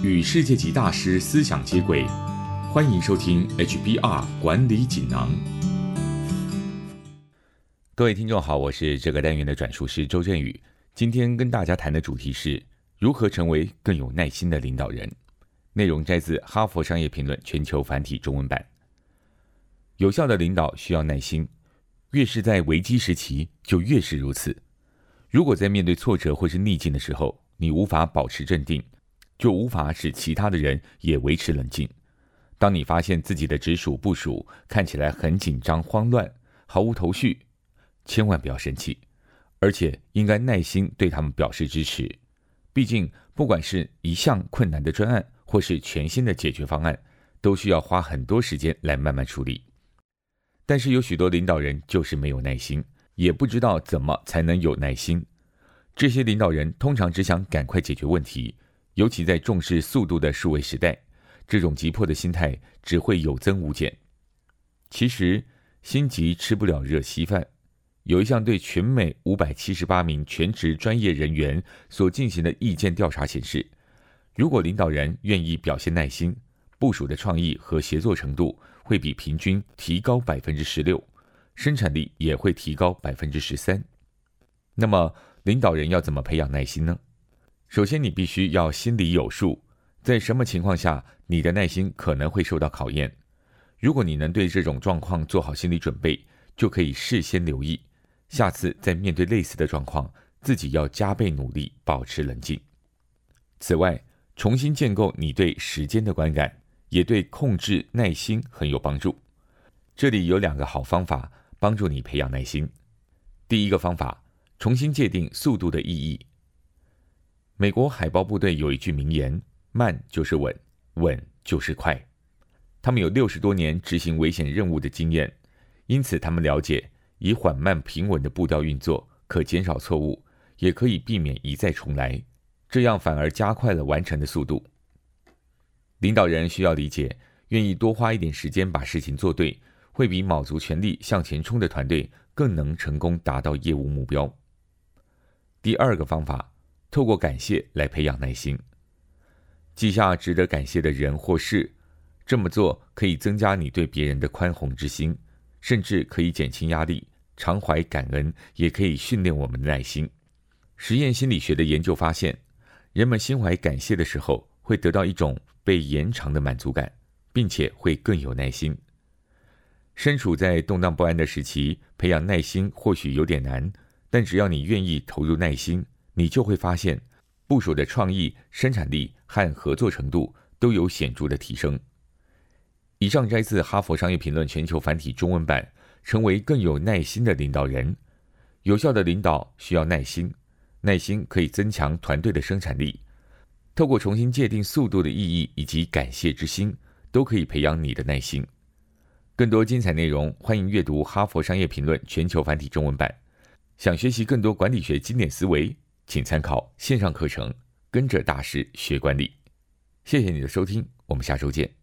与世界级大师思想接轨，欢迎收听 HBR 管理锦囊。各位听众好，我是这个单元的转述师周振宇。今天跟大家谈的主题是如何成为更有耐心的领导人。内容摘自《哈佛商业评论》全球繁体中文版。有效的领导需要耐心，越是在危机时期，就越是如此。如果在面对挫折或是逆境的时候，你无法保持镇定，就无法使其他的人也维持冷静。当你发现自己的直属部署看起来很紧张、慌乱、毫无头绪，千万不要生气，而且应该耐心对他们表示支持。毕竟，不管是一项困难的专案，或是全新的解决方案，都需要花很多时间来慢慢处理。但是有许多领导人就是没有耐心，也不知道怎么才能有耐心。这些领导人通常只想赶快解决问题，尤其在重视速度的数位时代，这种急迫的心态只会有增无减。其实心急吃不了热稀饭。有一项对全美五百七十八名全职专业人员所进行的意见调查显示，如果领导人愿意表现耐心，部署的创意和协作程度。会比平均提高百分之十六，生产力也会提高百分之十三。那么，领导人要怎么培养耐心呢？首先，你必须要心里有数，在什么情况下你的耐心可能会受到考验。如果你能对这种状况做好心理准备，就可以事先留意，下次在面对类似的状况，自己要加倍努力，保持冷静。此外，重新建构你对时间的观感。也对控制耐心很有帮助。这里有两个好方法帮助你培养耐心。第一个方法，重新界定速度的意义。美国海豹部队有一句名言：“慢就是稳，稳就是快。”他们有六十多年执行危险任务的经验，因此他们了解以缓慢平稳的步调运作，可减少错误，也可以避免一再重来，这样反而加快了完成的速度。领导人需要理解，愿意多花一点时间把事情做对，会比卯足全力向前冲的团队更能成功达到业务目标。第二个方法，透过感谢来培养耐心，记下值得感谢的人或事，这么做可以增加你对别人的宽宏之心，甚至可以减轻压力。常怀感恩也可以训练我们的耐心。实验心理学的研究发现，人们心怀感谢的时候，会得到一种。被延长的满足感，并且会更有耐心。身处在动荡不安的时期，培养耐心或许有点难，但只要你愿意投入耐心，你就会发现部署的创意、生产力和合作程度都有显著的提升。以上摘自《哈佛商业评论》全球繁体中文版。成为更有耐心的领导人，有效的领导需要耐心，耐心可以增强团队的生产力。透过重新界定速度的意义以及感谢之心，都可以培养你的耐心。更多精彩内容，欢迎阅读《哈佛商业评论》全球繁体中文版。想学习更多管理学经典思维，请参考线上课程《跟着大师学管理》。谢谢你的收听，我们下周见。